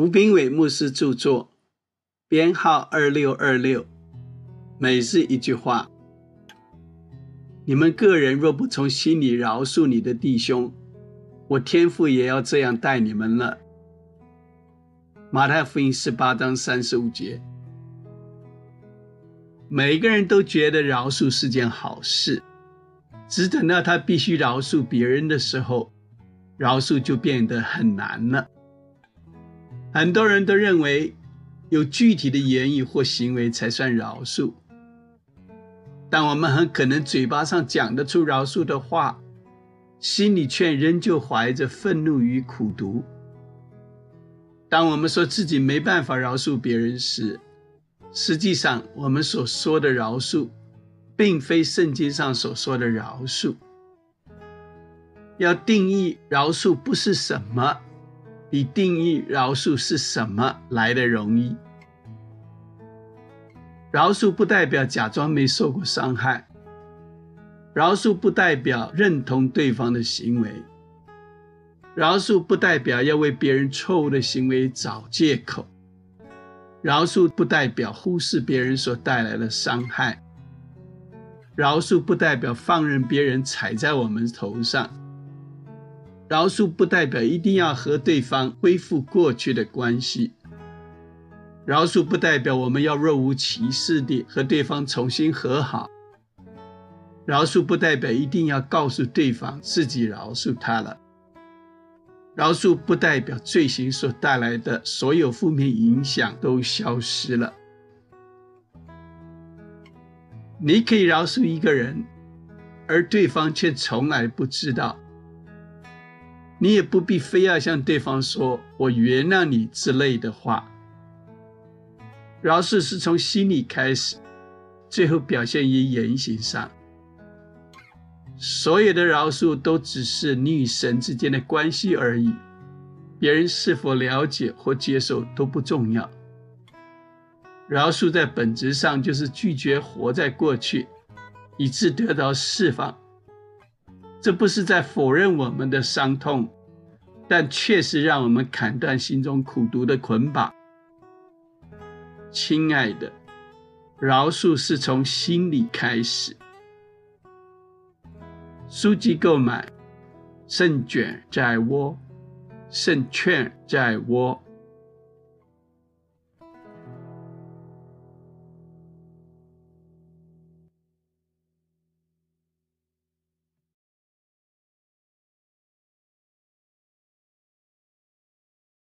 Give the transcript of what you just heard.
吴炳伟牧师著作，编号二六二六。每日一句话：你们个人若不从心里饶恕你的弟兄，我天父也要这样待你们了。马太福音十八章三十五节。每个人都觉得饶恕是件好事，只等到他必须饶恕别人的时候，饶恕就变得很难了。很多人都认为，有具体的言语或行为才算饶恕，但我们很可能嘴巴上讲得出饶恕的话，心里却仍旧怀着愤怒与苦毒。当我们说自己没办法饶恕别人时，实际上我们所说的饶恕，并非圣经上所说的饶恕。要定义饶恕不是什么。比定义饶恕是什么来的容易。饶恕不代表假装没受过伤害，饶恕不代表认同对方的行为，饶恕不代表要为别人错误的行为找借口，饶恕不代表忽视别人所带来的伤害，饶恕不代表放任别人踩在我们头上。饶恕不代表一定要和对方恢复过去的关系，饶恕不代表我们要若无其事地和对方重新和好，饶恕不代表一定要告诉对方自己饶恕他了，饶恕不代表罪行所带来的所有负面影响都消失了。你可以饶恕一个人，而对方却从来不知道。你也不必非要向对方说“我原谅你”之类的话。饶恕是从心里开始，最后表现于言行上。所有的饶恕都只是你与神之间的关系而已，别人是否了解或接受都不重要。饶恕在本质上就是拒绝活在过去，以致得到释放。这不是在否认我们的伤痛，但确实让我们砍断心中苦毒的捆绑。亲爱的，饶恕是从心里开始。书籍购买，胜卷在握，胜券在握。